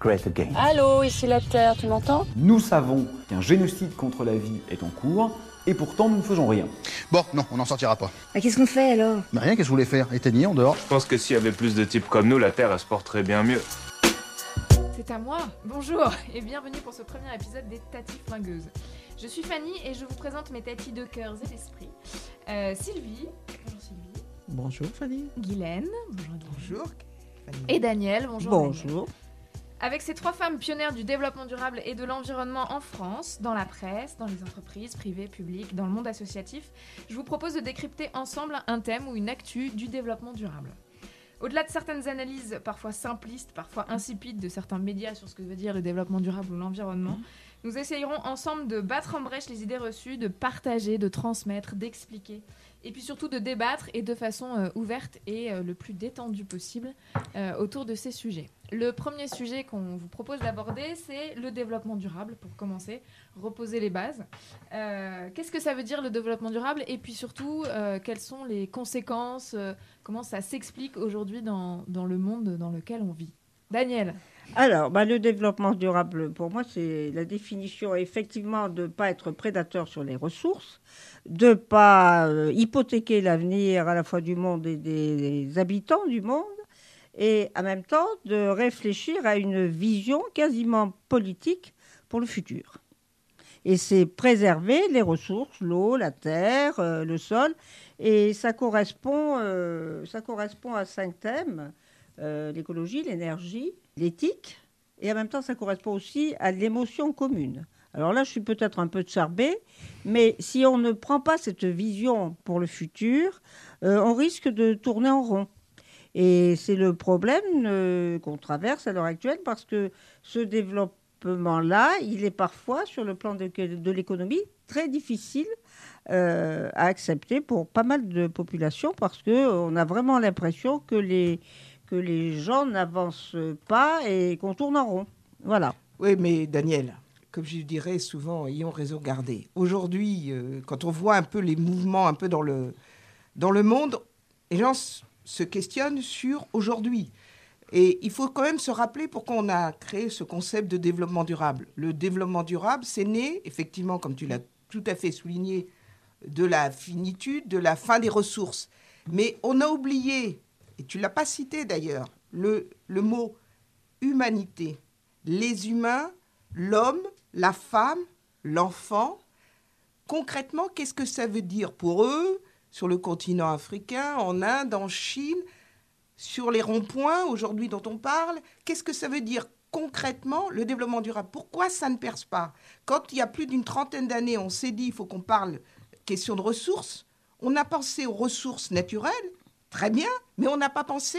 great again. Allô, ici la Terre, tu m'entends? Nous savons qu'un génocide contre la vie est en cours, et pourtant nous ne faisons rien. Bon, non, on n'en sortira pas. Qu'est-ce qu'on fait alors? Mais rien, qu'est-ce que vous voulez faire? Éteigner en dehors Je pense que s'il y avait plus de types comme nous, la Terre, elle se porterait bien mieux. C'est à moi Bonjour et bienvenue pour ce premier épisode des Tatis Flingueuses. Je suis Fanny et je vous présente mes tatis de cœurs et d'esprit. Euh, Sylvie. Bonjour Sylvie. Bonjour Fanny. Guylaine. Bonjour Guylaine. Bonjour. Fanny. Et Daniel. Bonjour. Bonjour. Daniel. Avec ces trois femmes pionnières du développement durable et de l'environnement en France, dans la presse, dans les entreprises privées, publiques, dans le monde associatif, je vous propose de décrypter ensemble un thème ou une actu du développement durable. Au-delà de certaines analyses parfois simplistes, parfois insipides de certains médias sur ce que veut dire le développement durable ou l'environnement, nous essayerons ensemble de battre en brèche les idées reçues, de partager, de transmettre, d'expliquer, et puis surtout de débattre et de façon euh, ouverte et euh, le plus détendue possible euh, autour de ces sujets. Le premier sujet qu'on vous propose d'aborder, c'est le développement durable, pour commencer, reposer les bases. Qu'est-ce que ça veut dire le développement durable? Et puis surtout, quelles sont les conséquences? Comment ça s'explique aujourd'hui dans, dans, le monde dans lequel on vit? Daniel alors, bah, le développement durable, pour moi, c'est la définition effectivement de ne pas être prédateur sur les ressources, de ne pas euh, hypothéquer l'avenir à la fois du monde et des, habitants du monde, et en même temps de réfléchir à une vision quasiment politique pour le futur. Et c'est préserver les ressources, l'eau, la terre, euh, le sol. Et ça correspond, euh, ça correspond à cinq thèmes. L'écologie, l'énergie, l'éthique. Et en même temps, ça correspond aussi à l'émotion commune. Alors là, je suis peut-être un peu charbée, mais si on ne prend pas cette vision pour le futur, on risque de tourner en rond. Et c'est le problème euh, qu'on traverse à l'heure actuelle parce que ce développement-là, il est parfois, sur le plan de, de l'économie, très difficile euh, à accepter pour pas mal de populations parce qu'on a vraiment l'impression que les, que les gens n'avancent pas et qu'on tourne en rond. Voilà. Oui, mais Daniel, comme je dirais souvent, ayons raison gardée. Aujourd'hui, euh, quand on voit un peu les mouvements un peu dans le, dans le monde, les gens se questionnent sur aujourd'hui. Et il faut quand même se rappeler pourquoi on a créé ce concept de développement durable. Le développement durable, c'est né, effectivement, comme tu l'as tout à fait souligné, de la finitude, de la fin des ressources. Mais on a oublié, et tu l'as pas cité d'ailleurs, le, le mot humanité. Les humains, l'homme, la femme, l'enfant. Concrètement, qu'est-ce que ça veut dire pour eux sur le continent africain, en Inde, en Chine, sur les ronds-points aujourd'hui dont on parle? Qu'est-ce que ça veut dire concrètement le développement durable? Pourquoi ça ne perce pas? Quand il y a plus d'une trentaine d'années, on s'est dit il faut qu'on parle question de ressources, on a pensé aux ressources naturelles, très bien, mais on n'a pas pensé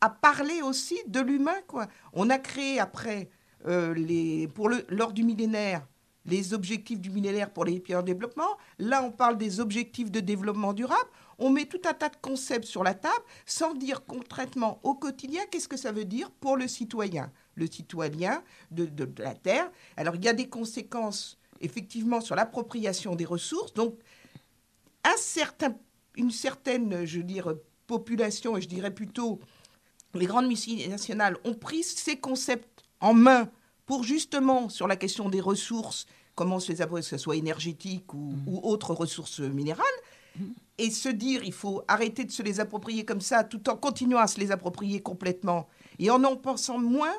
à parler aussi de l'humain. quoi. On a créé après, euh, les, pour lors du millénaire, les objectifs du millénaire pour les pays en développement. Là, on parle des objectifs de développement durable. On met tout un tas de concepts sur la table sans dire concrètement au quotidien qu'est-ce que ça veut dire pour le citoyen, le citoyen de, de, de la Terre. Alors, il y a des conséquences effectivement sur l'appropriation des ressources. Donc, un certain, une certaine, je veux dire, population, et je dirais plutôt les grandes multinationales, ont pris ces concepts en main pour justement, sur la question des ressources, comment se les approprier, que ce soit énergétique ou, mmh. ou autres ressources minérales, mmh. et se dire il faut arrêter de se les approprier comme ça, tout en continuant à se les approprier complètement, et en en pensant moins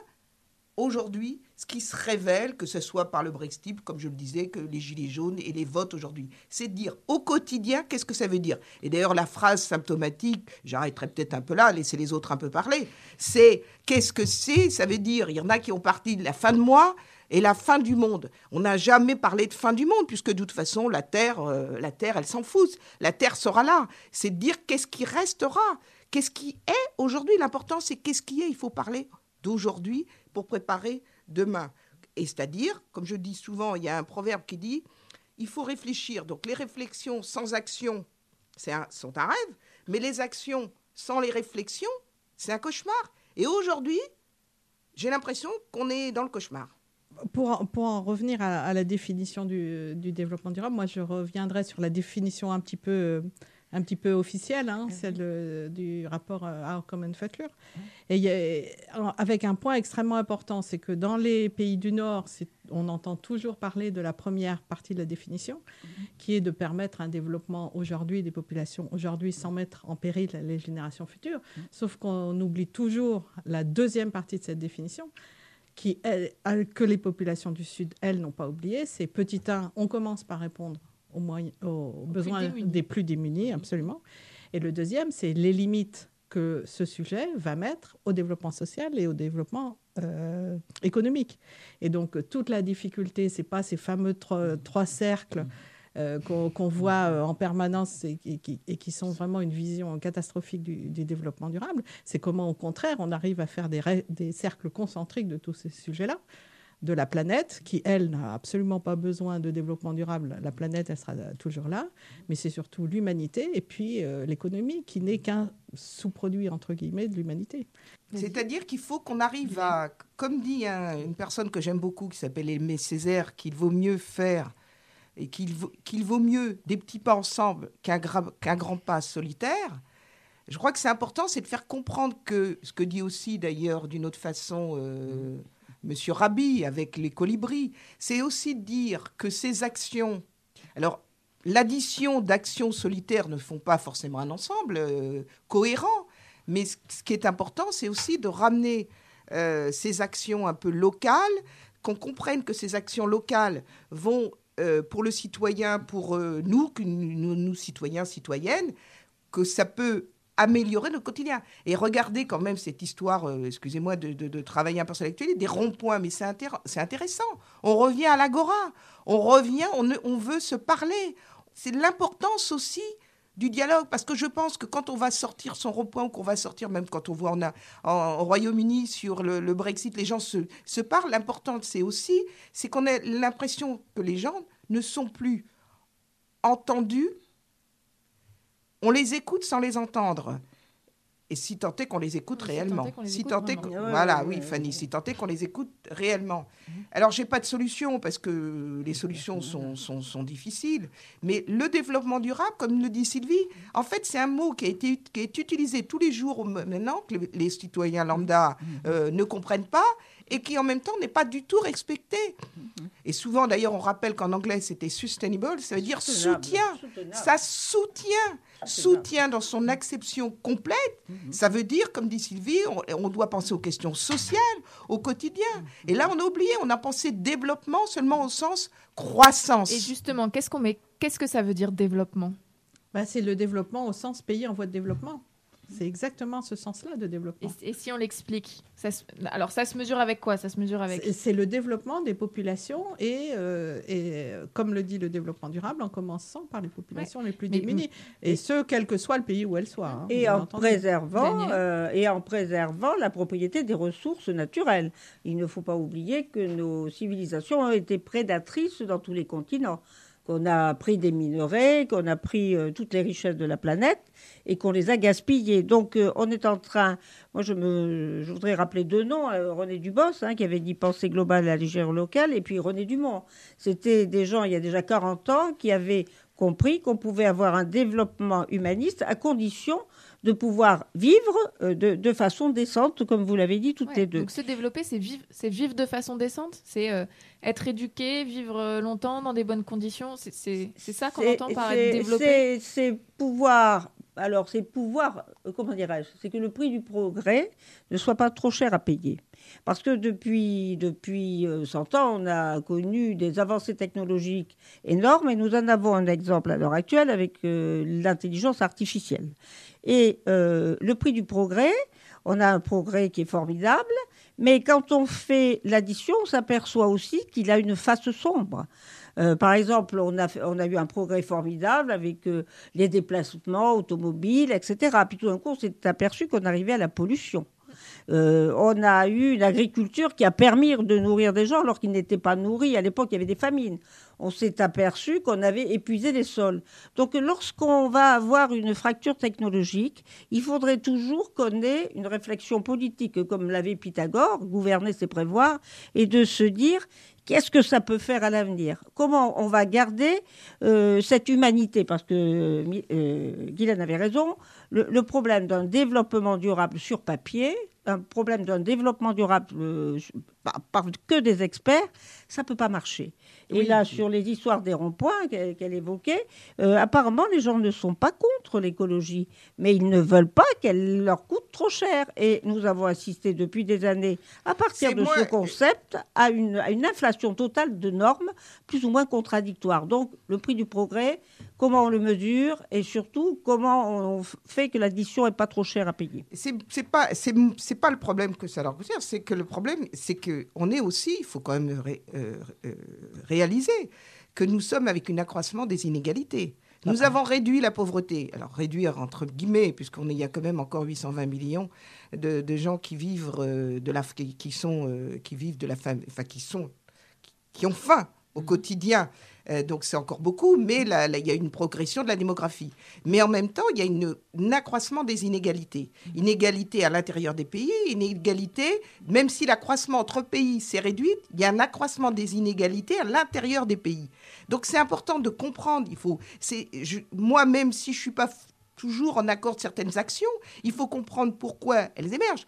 aujourd'hui ce qui se révèle, que ce soit par le Brexit, comme je le disais, que les gilets jaunes et les votes aujourd'hui. C'est de dire au quotidien qu'est-ce que ça veut dire? Et d'ailleurs, la phrase symptomatique, j'arrêterai peut-être un peu là, laisser les autres un peu parler, c'est qu'est-ce que c'est? Ça veut dire, il y en a qui ont parti de la fin de mois et la fin du monde. On n'a jamais parlé de fin du monde, puisque de toute façon, la Terre, euh, la Terre elle s'en fout. La Terre sera là. C'est de dire qu'est-ce qui restera. Qu'est-ce qui est aujourd'hui? L'important, c'est qu'est-ce qui est. Il faut parler d'aujourd'hui pour préparer demain. Et c'est-à-dire, comme je dis souvent, il y a un proverbe qui dit il faut réfléchir. Donc les réflexions sans action un, sont un rêve, mais les actions sans les réflexions, c'est un cauchemar. Et aujourd'hui, j'ai l'impression qu'on est dans le cauchemar. Pour, pour en revenir à, la définition du, du, développement durable, moi je reviendrai sur la définition un petit peu un petit peu officielle, hein, mhm. celle du rapport euh, Our Common Future. Et a, avec un point extrêmement important, c'est que dans les pays du Nord, on entend toujours parler de la première partie de la définition, mhm. qui est de permettre un développement aujourd'hui des populations aujourd'hui sans mettre en péril les générations futures. Mhm. Sauf qu'on oublie toujours la deuxième partie de cette définition, qui, que les populations du Sud, elles, n'ont pas oublié. C'est petit 1, on commence par répondre aux, besoins des plus démunis, absolument. Et le deuxième, c'est les limites que ce sujet va mettre au développement social et au développement euh, économique. Et donc, toute la difficulté, c'est pas ces fameux trois, cercles euh, qu'on voit euh, en permanence et, qui sont vraiment une vision catastrophique du, développement durable. C'est comment, au contraire, on arrive à faire des, des cercles concentriques de tous ces sujets-là de la planète, qui, elle, n'a absolument pas besoin de développement durable. La planète, elle sera toujours là, mais c'est surtout l'humanité et puis euh, l'économie, qui n'est qu'un sous-produit, entre guillemets, de l'humanité. C'est-à-dire qu'il faut qu'on arrive à, comme dit une personne que j'aime beaucoup, qui s'appelle Aimé Césaire, qu'il vaut mieux faire et qu'il vaut, qu'il vaut mieux des petits pas ensemble qu'un, qu'un grand pas solitaire. Je crois que c'est important, c'est de faire comprendre que, ce que dit aussi d'ailleurs d'une autre façon... Euh, Monsieur Rabi avec les colibris, c'est aussi dire que ces actions, alors l'addition d'actions solitaires ne font pas forcément un ensemble euh, cohérent, mais ce qui est important, c'est aussi de ramener euh, ces actions un peu locales, qu'on comprenne que ces actions locales vont euh, pour le citoyen, pour nous, nous, nous, citoyens, citoyennes, que ça peut améliorer notre quotidien. Et regardez quand même cette histoire, euh, excusez-moi de, travailler un peu sur l'actualité, des ronds-points, mais c'est intéressant. On revient à l'agora, on revient, on, veut se parler. C'est l'importance aussi du dialogue, parce que je pense que quand on va sortir son rond-point, ou qu'on va sortir, même quand on voit en, au Royaume-Uni sur le, Brexit, les gens se, se parlent, l'important c'est aussi, c'est qu'on a l'impression que les gens ne sont plus entendus on les écoute sans les entendre. Et si tant est qu'on les écoute réellement. Si tant est voilà, oui, Fanny, si tant est qu'on les écoute réellement. Mhm. Alors, j'ai pas de solution parce que les solutions sont, sont, difficiles. Mais le développement durable, comme le dit Sylvie, en fait, c'est un mot qui, a été, qui est utilisé tous les jours maintenant, que les, citoyens lambda mhm. euh, ne comprennent pas et qui en même temps n'est pas du tout respecté. Et souvent, d'ailleurs, on rappelle qu'en anglais, c'était sustainable, ça veut dire soutien. Ça soutient soutien dans son acception complète, mhm. ça veut dire, comme dit Sylvie, on, doit penser aux questions sociales, au quotidien. Mhm. Et là, on a oublié, on a pensé développement seulement au sens croissance. Et justement, qu'est-ce qu'on met Qu'est-ce que ça veut dire développement? Bah, C'est le développement au sens pays en voie de développement. C'est exactement ce sens-là de développement. Et, si on l'explique Alors, ça se mesure avec quoi? Ça se mesure avec C'est le développement des populations et, euh, et, comme le dit le développement durable, en commençant par les populations les plus démunies. Et, ce, quel que soit le pays où elles soient. Hein, et, en préservant, euh, et en préservant la propriété des ressources naturelles. Il ne faut pas oublier que nos civilisations ont été prédatrices dans tous les continents qu'on a pris des minerais, qu'on a pris euh, toutes les richesses de la planète et qu'on les a gaspillées. Donc euh, on est en train, moi je, me, je voudrais rappeler deux noms, euh, René Dubos hein, qui avait dit pensée globale à la locale et puis René Dumont. C'était des gens il y a déjà 40 ans qui avaient compris qu'on pouvait avoir un développement humaniste à condition de pouvoir vivre euh, de, façon décente, comme vous l'avez dit toutes les deux. Donc se développer, c'est vivre, c'est vivre de façon décente, c'est euh, être éduqué, vivre euh, longtemps dans des bonnes conditions. C'est ça qu'on entend par être développé. C'est pouvoir. Alors, c'est pouvoir, comment dirais-je C'est que le prix du progrès ne soit pas trop cher à payer. Parce que depuis, depuis 100 ans, on a connu des avancées technologiques énormes et nous en avons un exemple à l'heure actuelle avec l'intelligence artificielle. Et euh, le prix du progrès, on a un progrès qui est formidable, mais quand on fait l'addition, on s'aperçoit aussi qu'il a une face sombre. Euh, par exemple, on a, on a eu un progrès formidable avec euh, les déplacements automobiles, etc. Puis tout d'un coup, on s'est aperçu qu'on arrivait à la pollution. on a eu une agriculture qui a permis de nourrir des gens alors qu'ils n'étaient pas nourris. À l'époque, il y avait des famines. on s'est aperçu qu'on avait épuisé les sols. Donc lorsqu'on va avoir une fracture technologique, il faudrait toujours qu'on ait une réflexion politique, comme l'avait Pythagore, gouverner c'est prévoir, et de se dire Qu'est-ce que ça peut faire à l'avenir? Comment on va garder euh, cette humanité? Parce que euh, Guylaine avait raison, le problème d'un développement durable sur papier, un problème d'un développement durable euh, par, que des experts, ça ne peut pas marcher. Et là, sur les histoires des ronds-points qu'elle évoquait, euh, apparemment, les gens ne sont pas contre l'écologie, mais ils ne veulent pas qu'elle leur coûte trop cher. Et nous avons assisté depuis des années, à partir de ce concept, à une, à une inflation totale de normes plus ou moins contradictoires. Donc, le prix du progrès, comment on le mesure et surtout comment on fait que l'addition n'est pas trop chère à payer. C'est pas c'est pas le problème que ça leur coûte c'est que le problème c'est que on est aussi, il faut quand même euh, euh, réaliser que nous sommes avec un accroissement des inégalités. Nous avons réduit la pauvreté. Alors réduire entre guillemets, puisqu'on y a quand même encore 820 millions de, gens qui vivent euh, de la qui, sont qui vivent de la faim, enfin qui sont qui ont faim au mmh. quotidien euh, donc c'est encore beaucoup, mais là, il y a une progression de la démographie. Mais en même temps, il y a une, un accroissement des inégalités. Inégalité à l'intérieur des pays, inégalité, même si l'accroissement entre pays s'est réduit, il y a un accroissement des inégalités à l'intérieur des pays. Donc c'est important de comprendre. Il faut, moi même si je suis pas toujours en accord de certaines actions, il faut comprendre pourquoi elles émergent.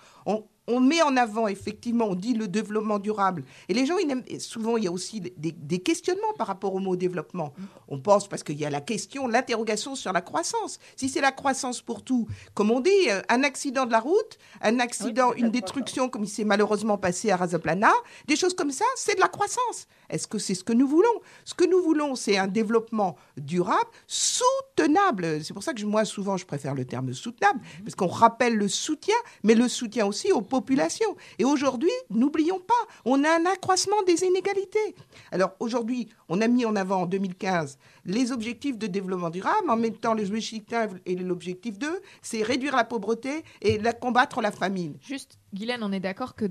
On met en avant, effectivement, on dit le développement durable. Et les gens, souvent, il y a aussi des, questionnements par rapport au mot développement. On pense, parce qu'il y a la question, l'interrogation sur la croissance. Si c'est la croissance pour tout, comme on dit, euh, un accident de la route, un accident, une destruction, comme il s'est malheureusement passé à Razaplana, des choses comme ça, c'est de la croissance. Est-ce que c'est ce que nous voulons? Ce que nous voulons, c'est un développement durable, soutenable. C'est pour ça que moi, souvent, je préfère le terme soutenable, parce qu'on rappelle le soutien, mais le soutien aussi aux population. Et aujourd'hui, n'oublions pas, on a un accroissement des inégalités. Alors aujourd'hui, on a mis en avant en 2015 les objectifs de développement durable. En même temps, les objectifs 1 et l'objectif 2, c'est réduire la pauvreté et la, combattre la famine. Juste, Guylaine, on est d'accord que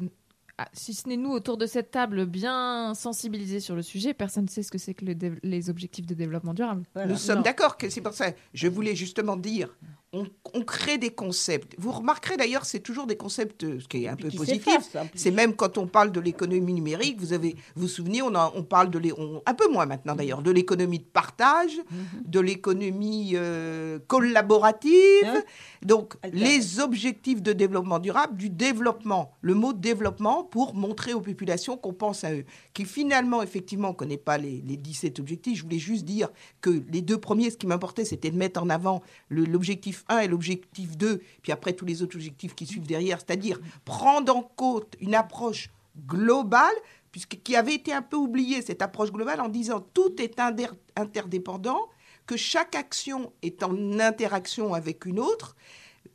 ah, si ce n'est nous autour de cette table bien sensibilisés sur le sujet, personne ne sait ce que c'est que les objectifs de développement durable. Nous sommes d'accord que c'est pour ça. Je voulais justement dire, on, crée des concepts. Vous remarquerez d'ailleurs, c'est toujours des concepts, euh, ce qui est un peu positif. C'est même quand on parle de l'économie numérique, vous avez, vous, souvenez, on, on parle de un peu moins maintenant d'ailleurs, de l'économie de partage, mhm. de l'économie euh, collaborative. Donc les objectifs de développement durable, du développement, le mot développement pour montrer aux populations qu'on pense à eux, qui finalement effectivement on ne connaît pas les, les 17 objectifs. Je voulais juste dire que les deux premiers, ce qui m'importait, c'était de mettre en avant l'objectif 1 et l'objectif 2, puis après tous les autres objectifs qui suivent derrière, c'est-à-dire prendre en compte une approche globale, puisque qui avait été un peu oubliée, cette approche globale, en disant tout est interdépendant, que chaque action est en interaction avec une autre,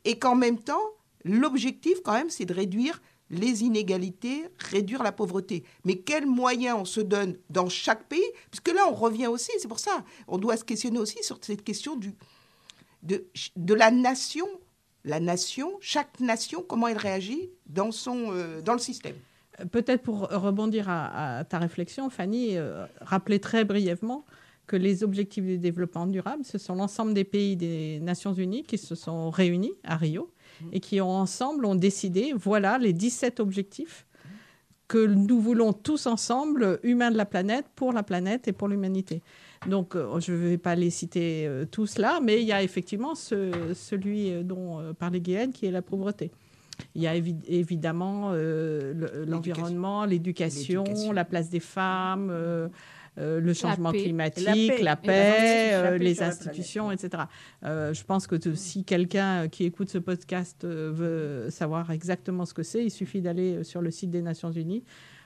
et qu'en même temps, l'objectif quand même, c'est de réduire les inégalités, réduire la pauvreté. Mais quels moyens on se donne dans chaque pays? Puisque là, on revient aussi, c'est pour ça, on doit se questionner aussi sur cette question du, de, de la nation, la nation, chaque nation, comment elle réagit dans, son, euh, dans le système. Peut-être pour rebondir à, ta réflexion, Fanny, euh, rappeler très brièvement que les objectifs du développement durable, ce sont l'ensemble des pays des Nations Unies qui se sont réunis à Rio et qui ont ensemble ont décidé, voilà les 17 objectifs que nous voulons tous ensemble, humains de la planète, pour la planète et pour l'humanité. Donc, euh, je ne vais pas les citer euh, tous là, mais il y a effectivement celui euh, dont parlait Guéhen, qui est la pauvreté. Il y a évidemment l'environnement, l'éducation, la place des femmes, le changement climatique, la paix, les institutions, etc. je pense que si quelqu'un qui écoute ce podcast veut savoir exactement ce que c'est, il suffit d'aller sur le site des Nations Unies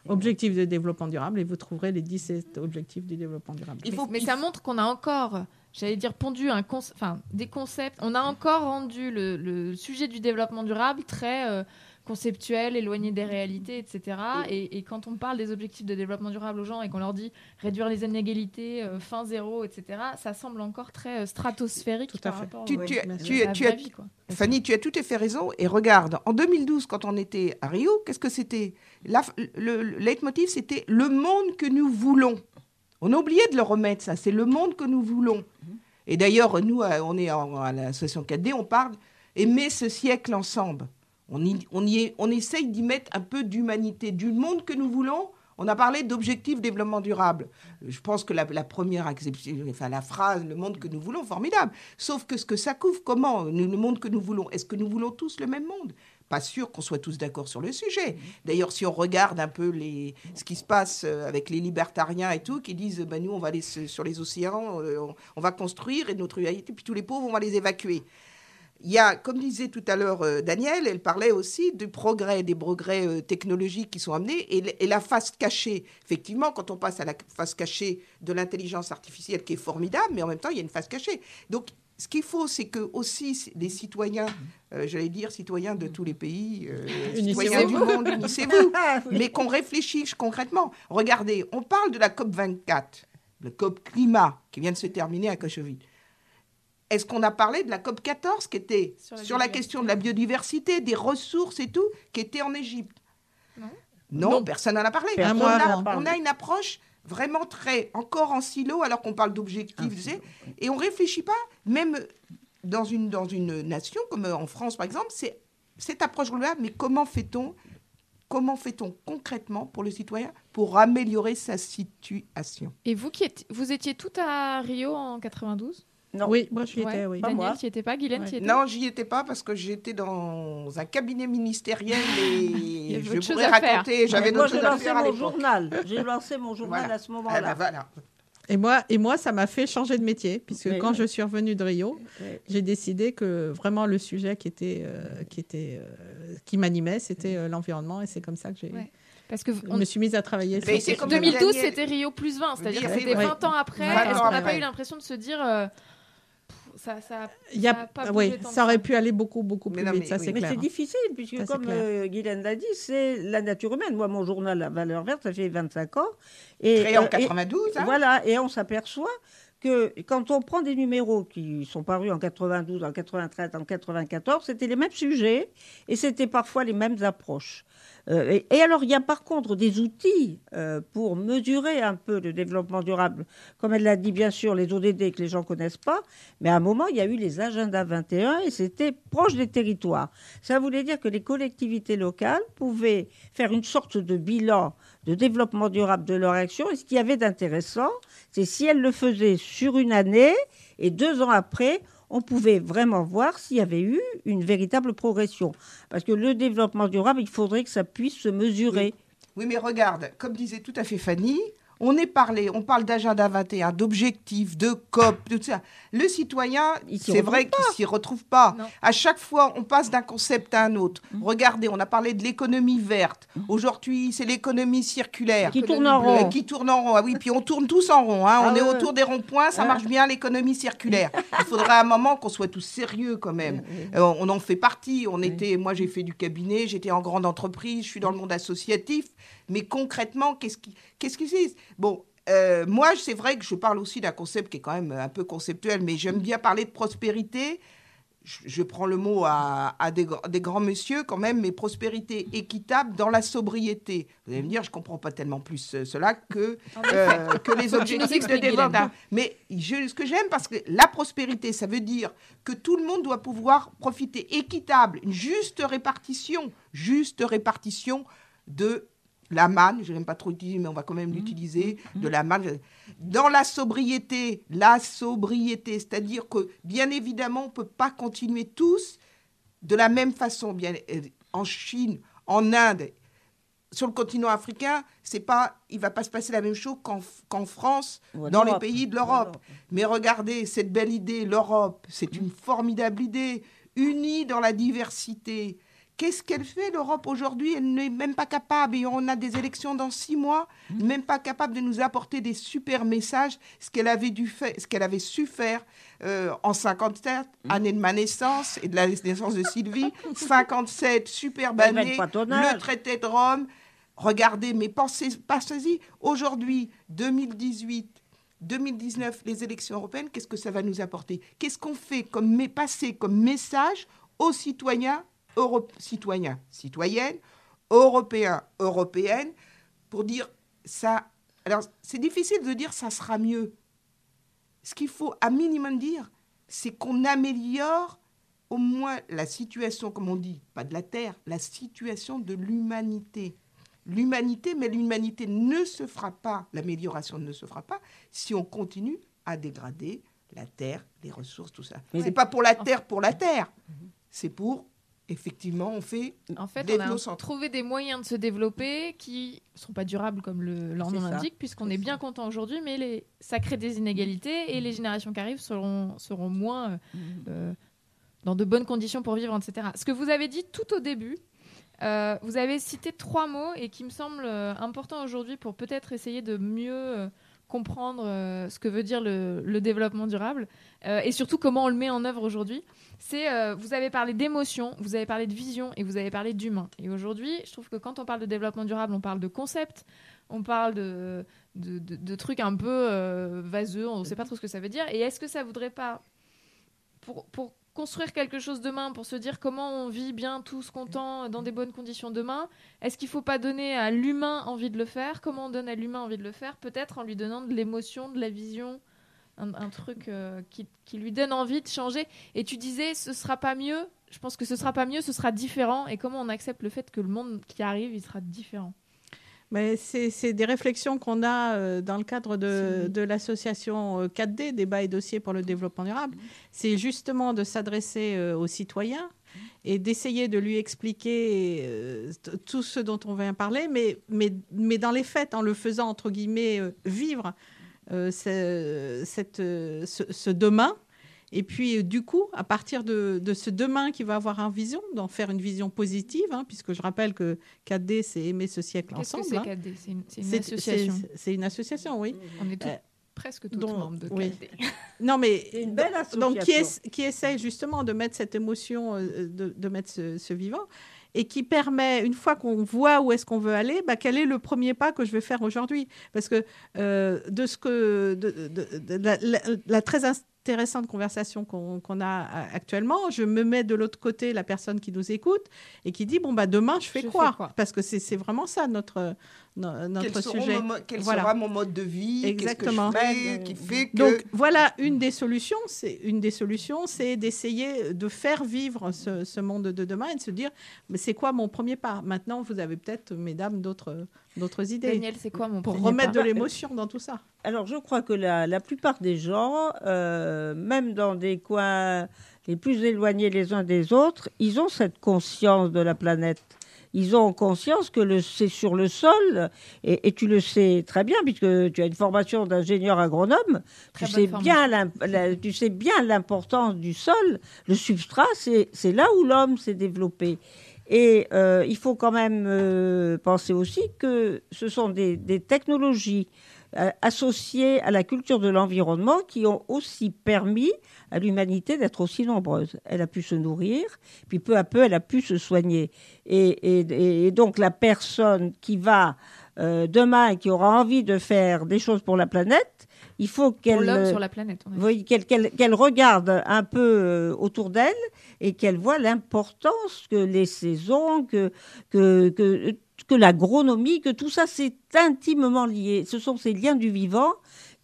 objectifs de développement durable et vous trouverez les 17 objectifs du développement durable. Il faut, mais, ça montre qu'on a encore, j'allais dire, pondu un enfin, des concepts. On a encore rendu le, sujet du développement durable très euh, conceptuel, éloigné des réalités, etc. Et, quand on parle des objectifs de développement durable aux gens et qu'on leur dit réduire les inégalités, euh, fin zéro, etc., ça semble encore très euh, stratosphérique Tout à fait. tu, as, Fanny, tu as tout à fait raison. Et regarde, en 2012, quand on était à Rio, qu'est-ce que c'était? Le leitmotiv, c'était le monde que nous voulons. On a oublié de le remettre, ça. C'est le monde que nous voulons. Et d'ailleurs, nous, euh, on est en- à l'association 4D, on parle aimer ce siècle ensemble. On, y, est- on essaye d'y mettre un peu d'humanité, du monde que nous voulons. On a parlé d'objectifs développement durable. Je pense que la, la première exception, enfin la phrase, le monde que nous voulons, formidable. Sauf que ce que ça couvre, comment Le monde que nous voulons, est-ce que nous voulons tous le même monde? Pas sûr qu'on soit tous d'accord sur le sujet. D'ailleurs, si on regarde un peu ce qui se passe euh, avec les libertariens et tout, qui disent, ben, nous, on va aller sur les océans, euh, on, va construire et notre réalité, puis tous les pauvres, on va les évacuer. Il y a, comme disait tout à l'heure euh, Daniel, elle parlait aussi du progrès, des progrès euh, technologiques qui sont amenés et, la face cachée. Effectivement, quand on passe à la face cachée de l'intelligence artificielle qui est formidable, mais en même temps, il y a une face cachée. Donc, ce qu'il faut, c'est que aussi les citoyens, euh, j'allais dire citoyens de tous les pays, euh, citoyens du monde, unissez-vous, Ah, mais qu'on réfléchisse concrètement. Regardez, on parle de la COP 24, le COP climat qui vient de se terminer à Cocheville. Est-ce qu'on a parlé de la COP 14 qui était Sur sur la question de la biodiversité, des ressources et tout, qui était en Égypte? Non. Non, Non. personne n'en a parlé. On, a, on une approche vraiment très, encore en silo, alors qu'on parle d'objectifs, sais, et on réfléchit pas, même dans une, dans une nation comme en France par exemple, c'est cette approche-là, mais comment fait-on Comment fait-on concrètement pour le citoyen pour améliorer sa situation? Et vous, qui êtes, vous étiez tout à Rio en 92 Non. Oui, moi je y Ouais. étais, oui. Pas Daniel, moi. tu étais pas Guylaine, Ouais. tu y étais Non, j'y étais pas parce que j'étais dans un cabinet ministériel et je pourrais à faire. raconter, j'avais moi, d'autres j'ai choses à lancé faire à mon l'époque. journal. J'ai lancé mon journal Voilà. à ce Ah moment-là. bah voilà. Et moi, et moi, ça m'a fait changer de métier, puisque Oui, quand oui. je suis revenue de Rio, Oui. j'ai décidé que vraiment le sujet qui était, euh, qui était, euh, qui m'animait, c'était euh, l'environnement, et c'est comme ça que j'ai, Ouais. Parce que je on- me suis mise à travailler. Mais sur comme sujet. 2012, Daniel- c'était Rio plus 20, c'est-à-dire c'était oui. 20 ans après. 20 Est-ce qu'on n'a pas eu l'impression de se dire. Ça, ça, Il y a, ça a pas oui, bougé tant que ça aurait pu aller beaucoup, beaucoup Mais plus non, vite, mais ça oui. c'est Mais c'est difficile, puisque Ça, comme euh, Guylaine l'a dit, c'est la nature humaine. Moi, mon journal La Valeur Verte, ça fait 25 ans. Et, Créé en euh, et- 92, hein Voilà, et on s'aperçoit que quand on prend des numéros qui sont parus en 92, en 93, en 94, c'était les mêmes sujets et c'était parfois les mêmes approches. Euh, et, alors, il y a par contre des outils euh, pour mesurer un peu le développement durable. Comme elle l'a dit, bien sûr, les ODD que les gens connaissent pas, mais à un moment, il y a eu les agendas 21 et c'était proche des territoires. Ça voulait dire que les collectivités locales pouvaient faire une sorte de bilan de développement durable de leur action. Et ce qu'il y avait d'intéressant, c'est si elles le faisaient sur une année et deux ans après, on pouvait vraiment voir s'il y avait eu une véritable progression. Parce que le développement durable, il faudrait que ça puisse se mesurer. Oui, mais regarde, comme disait tout à fait Fanny, on est parlé, on parle d'agenda 21, d'objectifs, de COP, tout ça. Le citoyen, c'est vrai qu'il s'y retrouve pas. Non. À chaque fois, on passe d'un concept à un autre. Mmh. Regardez, on a parlé de l'économie verte. Aujourd'hui, c'est l'économie circulaire. Qui tourne en rond. Qui tourne en rond. Ah oui, puis on tourne tous en rond. hein. Ah on est autour des ronds-points, ça Ouais. marche bien l'économie circulaire. Il faudra un moment qu'on soit tous sérieux quand même. Euh, on en fait partie. On était, moi, j'ai fait du cabinet, j'étais en grande entreprise, je suis dans le monde associatif. Mais concrètement, qu'est-ce qui, qu'est-ce c'est Bon. euh, moi, c'est vrai que je parle aussi d'un concept qui est quand même un peu conceptuel, mais j'aime bien parler de prospérité. Je, je prends le mot à, à des, gr- des grands messieurs quand même, mais prospérité équitable dans la sobriété. Vous allez me dire, je comprends pas tellement plus euh, cela que, euh, que les objectifs de développement. Mais je- ce que j'aime, parce que la prospérité, ça veut dire que tout le monde doit pouvoir profiter équitable, une juste répartition, juste répartition de la manne, je n'aime pas trop l'utiliser, mais on va quand même l'utiliser, de la manne. Dans la sobriété, la sobriété, c'est-à-dire que, bien évidemment, on ne peut pas continuer tous de la même façon. Bien, euh, en Chine, en Inde, sur le continent africain, c'est pas, il va pas se passer la même chose qu'en France, dans les pays de l'Europe. Europe. Mais regardez, cette belle idée, l'Europe, c'est une formidable idée, unie dans la diversité. Qu'est-ce qu'elle fait, l'Europe, aujourd'hui? Elle n'est même pas capable, et on a des élections dans six mois, même pas capable de nous apporter des super messages, ce qu'elle avait, dû faire, ce qu'elle avait su faire euh, en 57, année de ma naissance et de la naissance de Sylvie, 57, superbe année, le traité de Rome. Regardez, mais pensez, pensez-y, aujourd'hui, 2018, 2019, les élections européennes, qu'est-ce que ça va nous apporter? Qu'est-ce qu'on fait comme passer comme message aux citoyens, Euro- citoyens, citoyennes, européens, européennes, pour dire ça, Alors, c'est difficile de dire ça sera mieux. Ce qu'il faut à minimum dire, c'est qu'on améliore au moins la situation, comme on dit, pas de la Terre, la situation de l'humanité. L'humanité, mais l'humanité ne se fera pas, l'amélioration ne se fera pas si on continue à dégrader la Terre, les ressources, tout ça. C'est pas pour la Terre, pour la Terre. C'est pour, effectivement, on fait En fait, on a trouvé des moyens de se développer qui ne sont pas durables comme le, leur nom l'indique, puisqu'on est bien content aujourd'hui, mais les, ça crée des inégalités et les générations qui arrivent seront, seront moins euh, euh, dans de bonnes conditions pour vivre, etc. Ce que vous avez dit tout au début, euh, vous avez cité trois mots et qui me semblent importants aujourd'hui pour peut-être essayer de mieux comprendre euh, ce que veut dire le, développement durable euh, et surtout comment on le met en œuvre aujourd'hui. C'est euh, vous avez parlé d'émotion, vous avez parlé de vision et vous avez parlé d'humain. Et aujourd'hui, je trouve que quand on parle de développement durable, on parle de concept, on parle de, de, de- trucs un peu vaseux, on ne sait pas trop ce que ça veut dire. Et est-ce que ça voudrait pas pour, pour construire quelque chose demain, pour se dire comment on vit bien tous contents, dans des bonnes conditions demain, est-ce qu'il ne faut pas donner à l'humain envie de le faire? Comment on donne à l'humain envie de le faire? Peut-être en lui donnant de l'émotion, de la vision, un, truc euh, qui, qui lui donne envie de changer. Et tu disais, ce sera pas mieux. Je pense que ce sera pas mieux, ce sera différent. Et comment on accepte le fait que le monde qui arrive, il sera différent? Mais c'est des réflexions qu'on a euh, dans le cadre de, de l'association euh, 4D, débat et dossiers pour le développement durable. C'est justement de s'adresser euh, aux citoyens et d'essayer de lui expliquer euh, tout ce dont on vient parler, mais, mais, mais dans les faits, en le faisant, entre guillemets, euh, vivre euh, ce, cette, euh, ce, ce demain. Et puis, euh, du coup, à partir de, de ce demain qui va avoir une vision, d'en faire une vision positive, hein, puisque je rappelle que 4D, c'est aimer ce siècle Qu'est-ce que ensemble. c'est hein. 4D C'est une, c'est une C'est- association. c'est- C'est une association, oui. On est tous- Euh, presque tous membres de 4D. oui. Non, mais C'est une belle donc qui, association. es- qui essaye justement de mettre cette émotion, euh, de, de mettre ce, ce vivant, et qui permet, une fois qu'on voit où est-ce qu'on veut aller, bah, quel est le premier pas que je vais faire aujourd'hui? Parce que euh, de ce que de, de- de la, la- la très intéressante conversation qu'on a euh, actuellement, je me mets de l'autre côté la personne qui nous écoute et qui dit bon bah demain je fais, Je fais quoi, Parce que c'est vraiment ça notre no- notre Quel sujet. mon mo- quel Voilà. sera mon mode de vie? Exactement. Qu'est-ce que je fais? Qui fait que... Donc voilà une des solutions. C'est une des solutions, c'est d'essayer de faire vivre ce, ce monde de demain et de se dire, mais c'est quoi mon premier pas? Maintenant, vous avez peut-être, mesdames, d'autres d'autres idées. Daniel, c'est quoi mon pour remettre pas de l'émotion dans tout ça Alors, je crois que la, la plupart des gens, euh, même dans des coins les plus éloignés les uns des autres, ils ont cette conscience de la planète. Ils ont conscience que le- c'est sur le sol, et, et tu le sais très bien, puisque tu as une formation d'ingénieur agronome, tu sais, bien la- tu sais bien l'importance du sol. Le substrat, c'est c'est là où l'homme s'est développé. Et euh, il faut quand même euh, penser aussi que ce sont des, technologies euh, associées à la culture de l'environnement qui ont aussi permis à l'humanité d'être aussi nombreuse. Elle a pu se nourrir, puis peu à peu, elle a pu se soigner. Et, et- donc la personne qui va demain et qui aura envie de faire des choses pour la planète, il faut qu'elle... Euh, sur la planète. on a dit. oui, qu'elle qu'elle- qu'elle regarde un peu euh, autour d'elle et qu'elle voit l'importance que les saisons, que, que, que, que l'agronomie, que tout ça, c'est intimement lié. Ce sont ces liens du vivant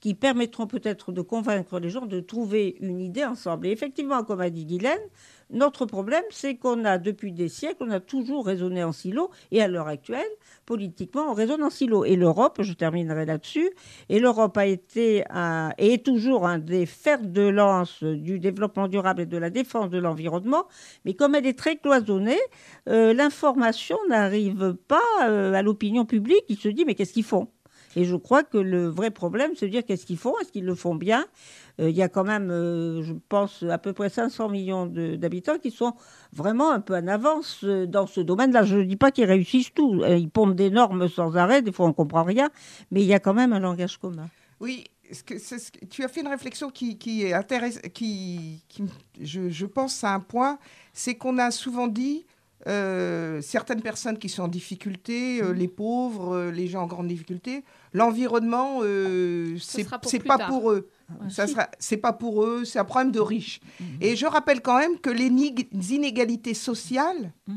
qui permettront peut-être de convaincre les gens de trouver une idée ensemble. Et effectivement, comme a dit Guylaine, notre problème, c'est qu'on a, depuis des siècles, on a toujours raisonné en silo, et à l'heure actuelle, politiquement, on raisonne en silo. Et l'Europe, je terminerai là-dessus, et l'Europe a été et est toujours un des fers de lance du développement durable et de la défense de l'environnement, mais comme elle est très cloisonnée, euh, l'information n'arrive pas euh, à l'opinion publique qui se dit mais qu'est-ce qu'ils font? Et je crois que le vrai problème, c'est de dire qu'est-ce qu'ils font, est-ce qu'ils le font bien? Euh, Il y a quand même, euh, je pense, à peu près 500 millions d'habitants qui sont vraiment un peu en avance euh, dans ce domaine-là. Je ne dis pas qu'ils réussissent tout. Euh, Ils pondent des normes sans arrêt, des fois on ne comprend rien, mais il y a quand même un langage commun. Oui, tu as fait une réflexion qui, est intéressante, qui, qui- je, je pense à un point, c'est qu'on a souvent dit euh, certaines personnes qui sont en difficulté, euh, les pauvres, euh, les gens en grande difficulté, l'environnement, c'est pas tard. pour eux. Ouais. Ça sera, c'est pas pour eux, c'est un problème de riches. Mmh. Et je rappelle quand même que les inégalités sociales Mmh.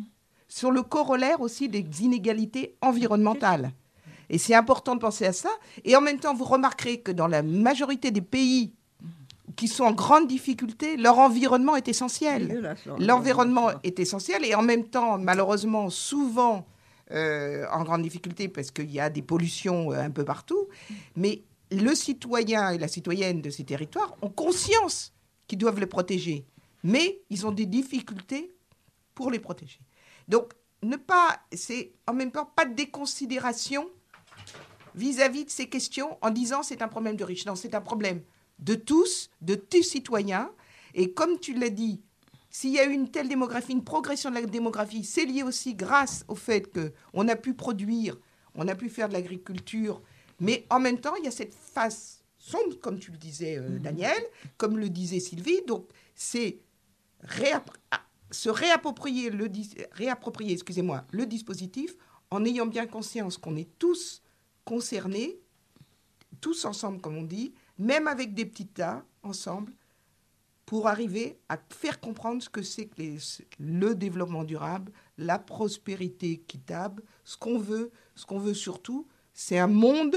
sont le corollaire aussi des inégalités environnementales. Et c'est important de penser à ça. Et en même temps, vous remarquerez que dans la majorité des pays qui sont en grande difficulté, leur environnement est essentiel. L'environnement est essentiel et en même temps, malheureusement, souvent euh, en grande difficulté parce qu'il y a des pollutions euh, un peu partout. Mais le citoyen et la citoyenne de ces territoires ont conscience qu'ils doivent les protéger, mais ils ont des difficultés pour les protéger. Donc, ne pas, c'est en même temps pas de déconsidération vis-à-vis de ces questions en disant c'est un problème de riches. Non, c'est un problème de tous, de tous citoyens. Et comme tu l'as dit, s'il y a eu une telle démographie, une progression de la démographie, c'est lié aussi grâce au fait qu'on a pu produire, on a pu faire de l'agriculture, mais en même temps, il y a cette face sombre, comme tu le disais, euh, Daniel, comme le disait Sylvie. Donc, c'est se réapproprier le, réapproprier, excusez-moi, le dispositif en ayant bien conscience qu'on est tous concernés, tous ensemble, comme on dit, même avec des petits tas, ensemble, pour arriver à faire comprendre ce que c'est que le développement durable, la prospérité équitable, ce qu'on veut, ce qu'on veut surtout, c'est un monde,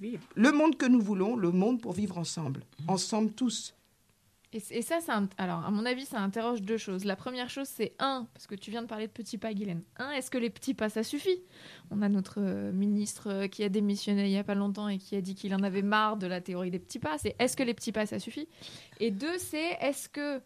le monde que nous voulons, le monde pour vivre ensemble, mmh. ensemble tous. Et, ça, alors, à mon avis, ça interroge deux choses. La première chose, c'est un, parce que tu viens de parler de petits pas, Guylaine. Un, est-ce que les petits pas, ça suffit? On a notre euh, ministre euh, qui a démissionné il n'y a pas longtemps et qui a dit qu'il en avait marre de la théorie des petits pas. C'est est-ce que les petits pas, ça suffit? Et deux, c'est est-ce que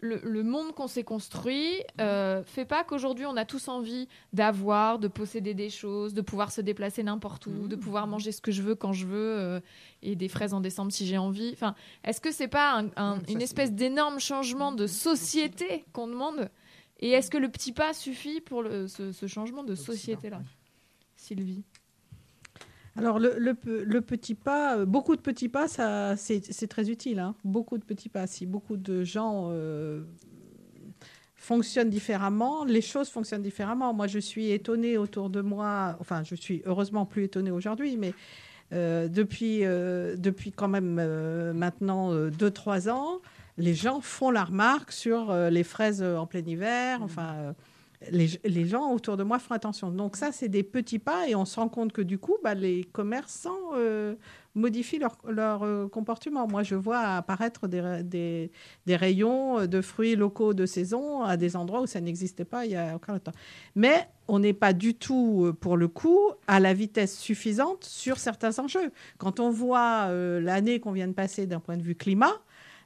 le, monde qu'on s'est construit euh, fait pas qu'aujourd'hui on a tous envie d'avoir, de posséder des choses, de pouvoir se déplacer n'importe où, de pouvoir mmh. manger ce que je veux quand je veux euh, et des fraises en décembre si j'ai envie. Enfin, est-ce que c'est pas une espèce d'énorme changement de société qu'on demande Et est-ce que le petit pas suffit pour ce, changement de société là, Sylvie? Alors le, petit pas, euh, beaucoup de petits pas, ça c'est très utile. Hein. Beaucoup de petits pas. Si beaucoup de gens euh, fonctionnent différemment, les choses fonctionnent différemment. Moi, je suis étonnée autour de moi. Enfin, je suis heureusement plus étonnée aujourd'hui, mais euh, depuis depuis quand même maintenant 2-3 ans, les gens font la remarque sur les fraises en plein hiver. Mmh. Les, gens autour de moi font attention. Donc ça, c'est des petits pas et on se rend compte que du coup, bah, les commerçants euh, modifient leur, euh, comportement. Moi, je vois apparaître des, rayons de fruits locaux de saison à des endroits où ça n'existait pas il y a encore longtemps. Mais on n'est pas du tout, euh, pour le coup, à la vitesse suffisante sur certains enjeux. Quand on voit l'année qu'on vient de passer d'un point de vue climat,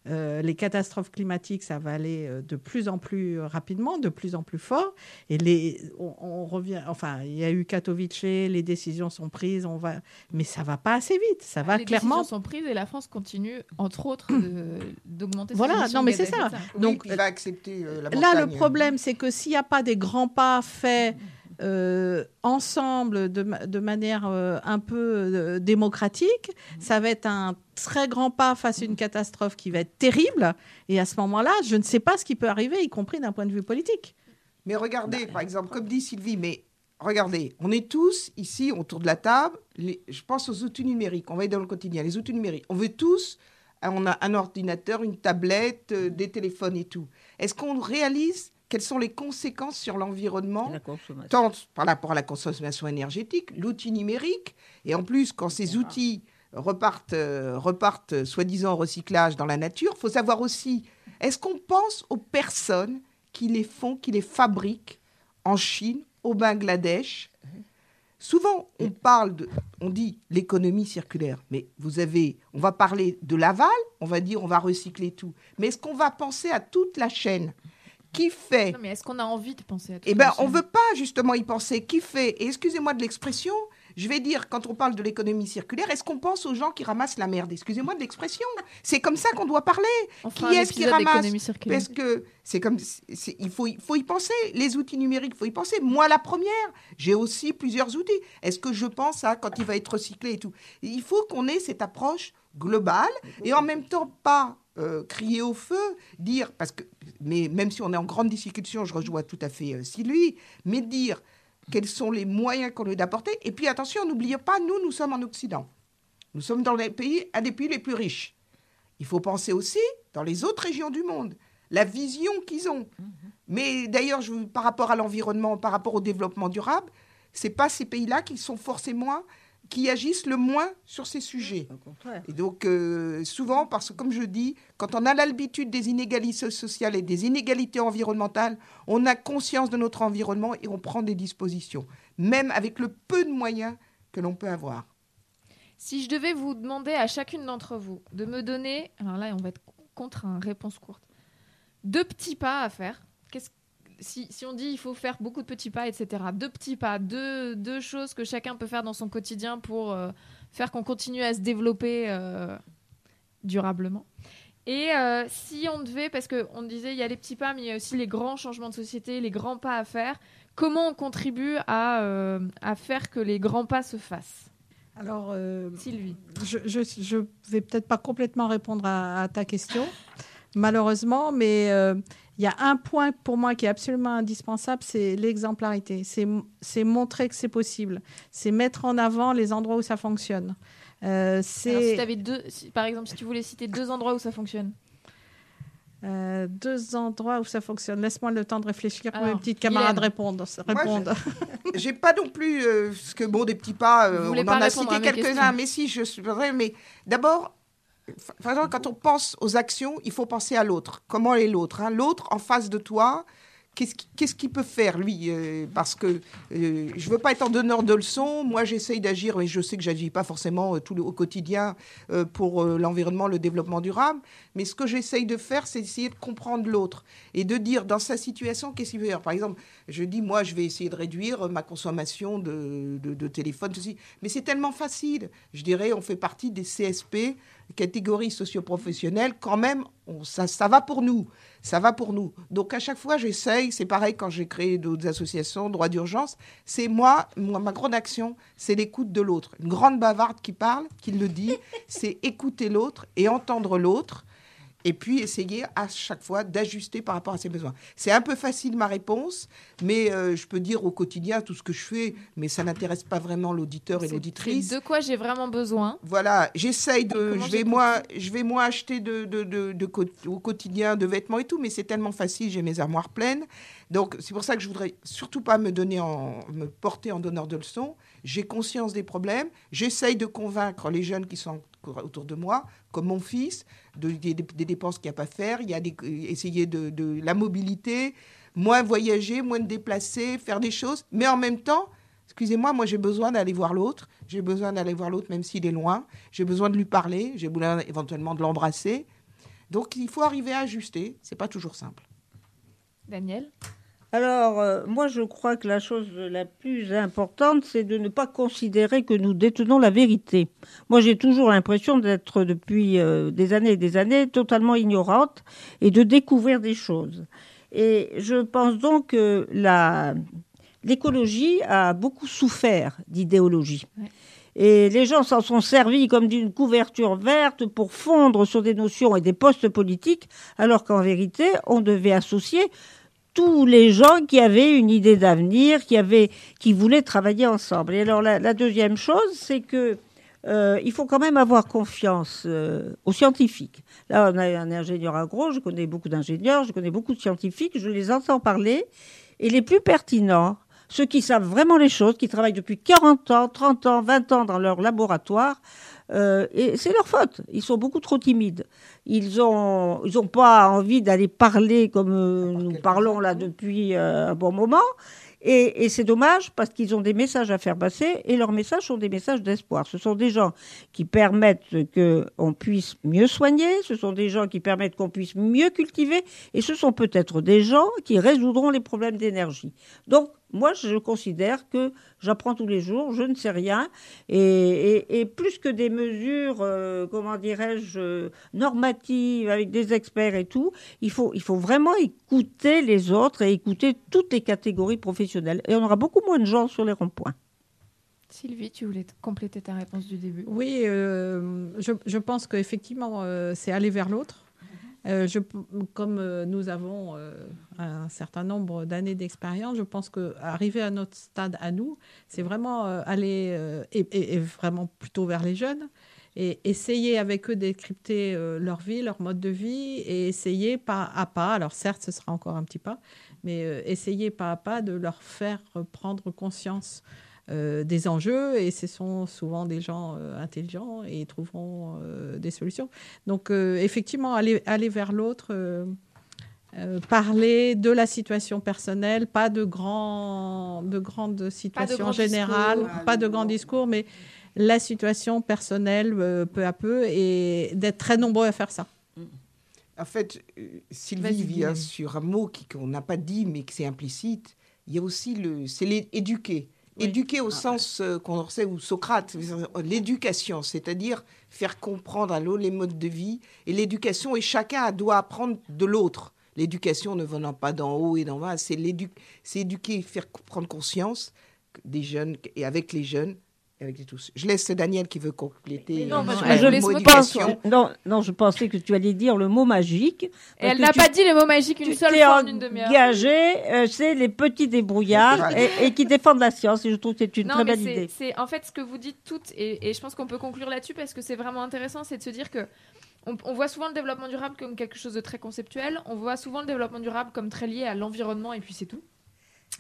euh, les catastrophes climatiques, ça va aller euh, de plus en plus rapidement, de plus en plus fort. Et les, on, revient, enfin, il y a eu Katowice, les décisions sont prises, on va, mais ça va pas assez vite. Ça va les clairement. Les décisions sont prises et la France continue, entre autres, d'augmenter. Voilà, non, mais c'est ça. Donc, il va accepter euh, la Là, le problème, c'est que s'il n'y a pas des grands pas faits euh, ensemble de, manière euh, un peu euh, démocratique, ça va être un très grand pas face à une catastrophe qui va être terrible. Et à ce moment-là, je ne sais pas ce qui peut arriver, y compris d'un point de vue politique. Mais regardez, par exemple, comme dit Sylvie, mais regardez, on est tous ici autour de la table. je pense aux outils numériques. On va être dans le quotidien. Les outils numériques. On veut tous. On a un ordinateur, une tablette, des téléphones et tout. Est-ce qu'on réalise quelles sont les conséquences sur l'environnement, tant par rapport à la consommation énergétique, l'outil numérique, et en plus, quand ces outils repartent, euh, repartent soi-disant au recyclage dans la nature, il faut savoir aussi, est-ce qu'on pense aux personnes qui les font, qui les fabriquent en Chine, au Bangladesh? Souvent, on parle de, on dit l'économie circulaire, mais vous avez, on va parler de l'aval, on va dire on va recycler tout, mais est-ce qu'on va penser à toute la chaîne? Qui fait. Non, mais est-ce qu'on a envie de penser à tout Eh bien, on ne veut pas justement y penser. Qui fait Et excusez-moi de l'expression, je vais dire, quand on parle de l'économie circulaire, est-ce qu'on pense aux gens qui ramassent la merde? Excusez-moi de l'expression. C'est comme ça qu'on doit parler. qui est-ce qui ramasse Parce que c'est comme, il faut, il faut y penser. Les outils numériques, il faut y penser. Moi, la première, j'ai aussi plusieurs outils. Est-ce que je pense à quand il va être recyclé et tout? Il faut qu'on ait cette approche globale et en même temps pas euh, crier au feu, dire, parce que, mais même si on est en grande difficulté, je rejoins tout à fait euh, Sylvie, mais dire quels sont les moyens qu'on a d'apporter. Et puis attention, n'oubliez pas, nous, nous sommes en Occident. Nous sommes dans les pays, un des pays les plus riches. Il faut penser aussi dans les autres régions du monde, la vision qu'ils ont. Mais d'ailleurs, par rapport à l'environnement, par rapport au développement durable, c'est pas ces pays-là qui sont forcément qui agissent le moins sur ces sujets. Et donc, euh, souvent, parce que comme je dis, quand on a l'habitude des inégalités sociales et des inégalités environnementales, on a conscience de notre environnement et on prend des dispositions, même avec le peu de moyens que l'on peut avoir. Si je devais vous demander à chacune d'entre vous de me donner, alors là, on va être contre une réponse courte, deux petits pas à faire. Si, si, on dit il faut faire beaucoup de petits pas, etc., deux petits pas, deux, deux choses que chacun peut faire dans son quotidien pour euh, faire qu'on continue à se développer euh, durablement. Et euh, si on devait, parce qu'on disait il y a les petits pas, mais il y a aussi les grands changements de société, les grands pas à faire, comment on contribue à, à faire que les grands pas se fassent? Alors, Sylvie. Je ne vais peut-être pas complètement répondre à, à ta question, malheureusement, mais il y a un point pour moi qui est absolument indispensable, c'est l'exemplarité. C'est montrer que c'est possible. C'est mettre en avant les endroits où ça fonctionne. Euh, si avais deux, par exemple, si tu voulais citer deux endroits où ça fonctionne. Euh, deux endroits où ça fonctionne. Laisse-moi le temps de réfléchir pour mes petites camarades répondent. répondre. J'ai pas non plus euh, ce que bon des petits pas. on en a cité quelques-uns, mais si je suis. Mais d'abord, quand on pense aux actions, il faut penser à l'autre. Comment est l'autre hein? L'autre en face de toi, qu'est-ce qu'il peut faire, lui euh, Parce que euh, je ne veux pas être en donneur de leçons. Moi, j'essaye d'agir, mais je sais que je n'agis pas forcément euh, tout le, au quotidien pour l'environnement, le développement durable. Mais ce que j'essaye de faire, c'est essayer de comprendre l'autre et de dire dans sa situation qu'est-ce qu'il veut faire. Par exemple, je dis, moi, je vais essayer de réduire ma consommation de, de, téléphone, Mais c'est tellement facile. Je dirais, on fait partie des CSP, catégories socioprofessionnelles. Quand même, ça, ça va pour nous ça va pour nous. Donc à chaque fois, j'essaye, c'est pareil quand j'ai créé d'autres associations, droit d'urgence, c'est moi, moi, ma grande action, c'est l'écoute de l'autre. Une grande bavarde qui parle, qui le dit, c'est écouter l'autre et entendre l'autre et puis essayer à chaque fois d'ajuster par rapport à ses besoins. C'est un peu facile ma réponse, mais euh, je peux dire au quotidien tout ce que je fais, mais ça n'intéresse pas vraiment l'auditeur et l'auditrice. De quoi j'ai vraiment besoin Voilà, j'essaye de, je vais moi, je vais moi acheter de, de, de, au quotidien de vêtements et tout, mais c'est tellement facile, j'ai mes armoires pleines. Donc c'est pour ça que je voudrais surtout pas me donner en, me porter en donneur de leçons. J'ai conscience des problèmes, j'essaye de convaincre les jeunes qui sont autour de moi, comme mon fils, de, des, dépenses qu'il n'y a pas à faire, il y a des, essayer de, de, la mobilité, moins voyager, moins de déplacer, faire des choses, mais en même temps, excusez-moi, moi, j'ai besoin d'aller voir l'autre, j'ai besoin d'aller voir l'autre même s'il est loin, j'ai besoin de lui parler, j'ai besoin éventuellement de l'embrasser. Donc il faut arriver à ajuster, c'est pas toujours simple. Daniel? Alors, euh, moi, je crois que la chose la plus importante, c'est de ne pas considérer que nous détenons la vérité. Moi, j'ai toujours l'impression d'être, depuis euh, des années et des années, totalement ignorante et de découvrir des choses. Et je pense donc que l'écologie a beaucoup souffert d'idéologie. Et les gens s'en sont servis comme d'une couverture verte pour fondre sur des notions et des postes politiques, alors qu'en vérité, on devait associer tous les gens qui avaient une idée d'avenir, qui avaient, qui voulaient travailler ensemble. Et alors la, deuxième chose, c'est que euh, il faut quand même avoir confiance euh, aux scientifiques. Là, on a un ingénieur agro, je connais beaucoup d'ingénieurs, je connais beaucoup de scientifiques, je les entends parler, et les plus pertinents, ceux qui savent vraiment les choses, qui travaillent depuis 40 ans, 30 ans, 20 ans dans leur laboratoire, euh, et c'est leur faute. Ils sont beaucoup trop timides. Ils n'ont ils ont pas envie d'aller parler comme euh, nous parlons là depuis euh, un bon moment. Et, et c'est dommage parce qu'ils ont des messages à faire passer et leurs messages sont des messages d'espoir. Ce sont des gens qui permettent qu'on puisse mieux soigner, ce sont des gens qui permettent qu'on puisse mieux cultiver et ce sont peut-être des gens qui résoudront les problèmes d'énergie. Donc, moi, je considère que j'apprends tous les jours, je ne sais rien, et, plus que des mesures, euh, comment dirais-je, normatives avec des experts et tout, il faut, il faut vraiment écouter les autres et écouter toutes les catégories professionnelles. Et on aura beaucoup moins de gens sur les ronds-points. Sylvie, tu voulais compléter ta réponse du début. Oui, euh, je, pense qu'effectivement, euh, c'est aller vers l'autre. Euh, comme euh, nous avons euh, un certain nombre d'années d'expérience, je pense qu'arriver à notre stade à nous, c'est vraiment aller et, vraiment plutôt vers les jeunes et essayer avec eux décrypter leur vie, leur mode de vie et essayer pas à pas, alors certes ce sera encore un petit pas, mais essayer pas à pas de leur faire prendre conscience euh, des enjeux et ce sont souvent des gens euh, intelligents et ils trouveront euh, des solutions. Donc euh, effectivement, aller, aller vers l'autre, euh, euh, parler de la situation personnelle, pas de, grands, de grandes situations générales, discours. pas de grands discours, mais la situation personnelle euh, peu à peu et d'être très nombreux à faire ça. En fait, Sylvie vient sur un mot qui- qu'on n'a pas dit, mais que c'est implicite. Il y a aussi le, c'est l'é- éduquer. Éduquer au sens euh, qu'on sait où Socrate, l'éducation, c'est-à-dire faire comprendre à l'autre les modes de vie. Et l'éducation, et chacun doit apprendre de l'autre. L'éducation ne venant pas d'en haut et d'en bas, c'est éduquer, faire prendre conscience des jeunes et avec les jeunes, avec les tous. Je laisse Daniel qui veut compléter. Non, euh, parce sur que le je mot pense, non, non, je pensais que tu allais dire le mot magique. Et elle n'a pas dit les mots magiques une seule fois en une demi-heure. engagé, euh, c'est les petits débrouillards et, et qui défendent la science. Et je trouve que c'est une Non, très belle idée. c'est en fait ce que vous dites toutes, et, et je pense qu'on peut conclure là-dessus parce que c'est vraiment intéressant, c'est de se dire que on, on voit souvent le développement durable comme quelque chose de très conceptuel, on voit souvent le développement durable comme très lié à l'environnement et puis c'est tout.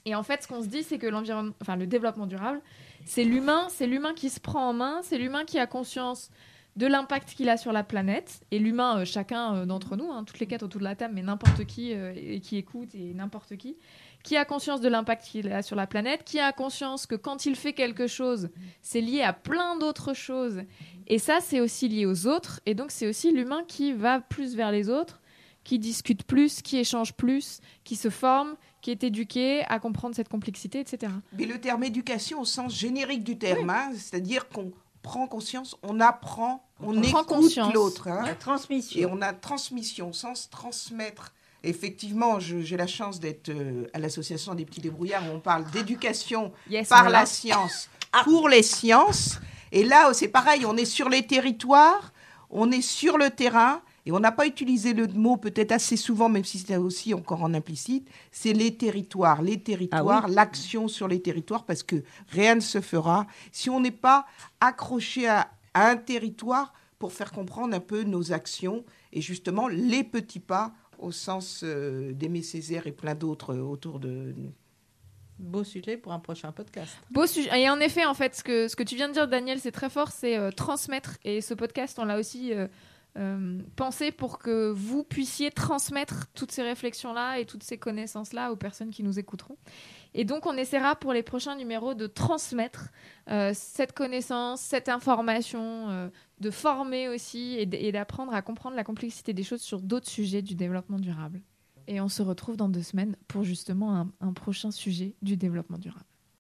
Et en fait, ce qu'on se dit, c'est que l'environnement, enfin le développement durable, c'est l'humain, c'est l'humain qui se prend en main, c'est l'humain qui a conscience de l'impact qu'il a sur la planète et l'humain, euh, chacun euh, d'entre nous, hein, toutes les quatre autour de la table, mais n'importe qui euh, qui écoute et n'importe qui, qui a conscience de l'impact qu'il a sur la planète, qui a conscience que quand il fait quelque chose, c'est lié à plein d'autres choses. Et ça, c'est aussi lié aux autres. Et donc, c'est aussi l'humain qui va plus vers les autres, qui discute plus, qui échange plus, qui se forme, qui est éduqué à comprendre cette complexité, etc. Mais le terme éducation au sens générique du terme, hein, c'est-à-dire qu'on prend conscience, on apprend, on, On prend écoute l'autre. hein. La transmission. Et on a transmission, au sens transmettre. Effectivement, j'ai la chance d'être euh, à l'association des petits débrouillards où on parle d'éducation Yes, par la science, pour les sciences. Et là, c'est pareil, on est sur les territoires, on est sur le terrain, et on n'a pas utilisé le mot peut-être assez souvent, même si c'était aussi encore en implicite, c'est les territoires, les territoires, l'action sur les territoires, parce que rien ne se fera si on n'est pas accroché à, à un territoire pour faire comprendre un peu nos actions et justement les petits pas au sens euh, d'Aimé Césaire et plein d'autres euh, autour de nous. Beau sujet pour un prochain podcast. Beau sujet. Et en effet, en fait, ce que, ce que tu viens de dire, Daniel, c'est très fort, c'est euh, transmettre. Et ce podcast, on l'a aussi euh, euh, pensé pour que vous puissiez transmettre toutes ces réflexions-là et toutes ces connaissances-là aux personnes qui nous écouteront. Et donc, on essaiera pour les prochains numéros de transmettre euh, cette connaissance, cette information, euh, de former aussi et d'apprendre à comprendre la complexité des choses sur d'autres sujets du développement durable. Et on se retrouve dans deux semaines pour justement un prochain sujet du développement durable.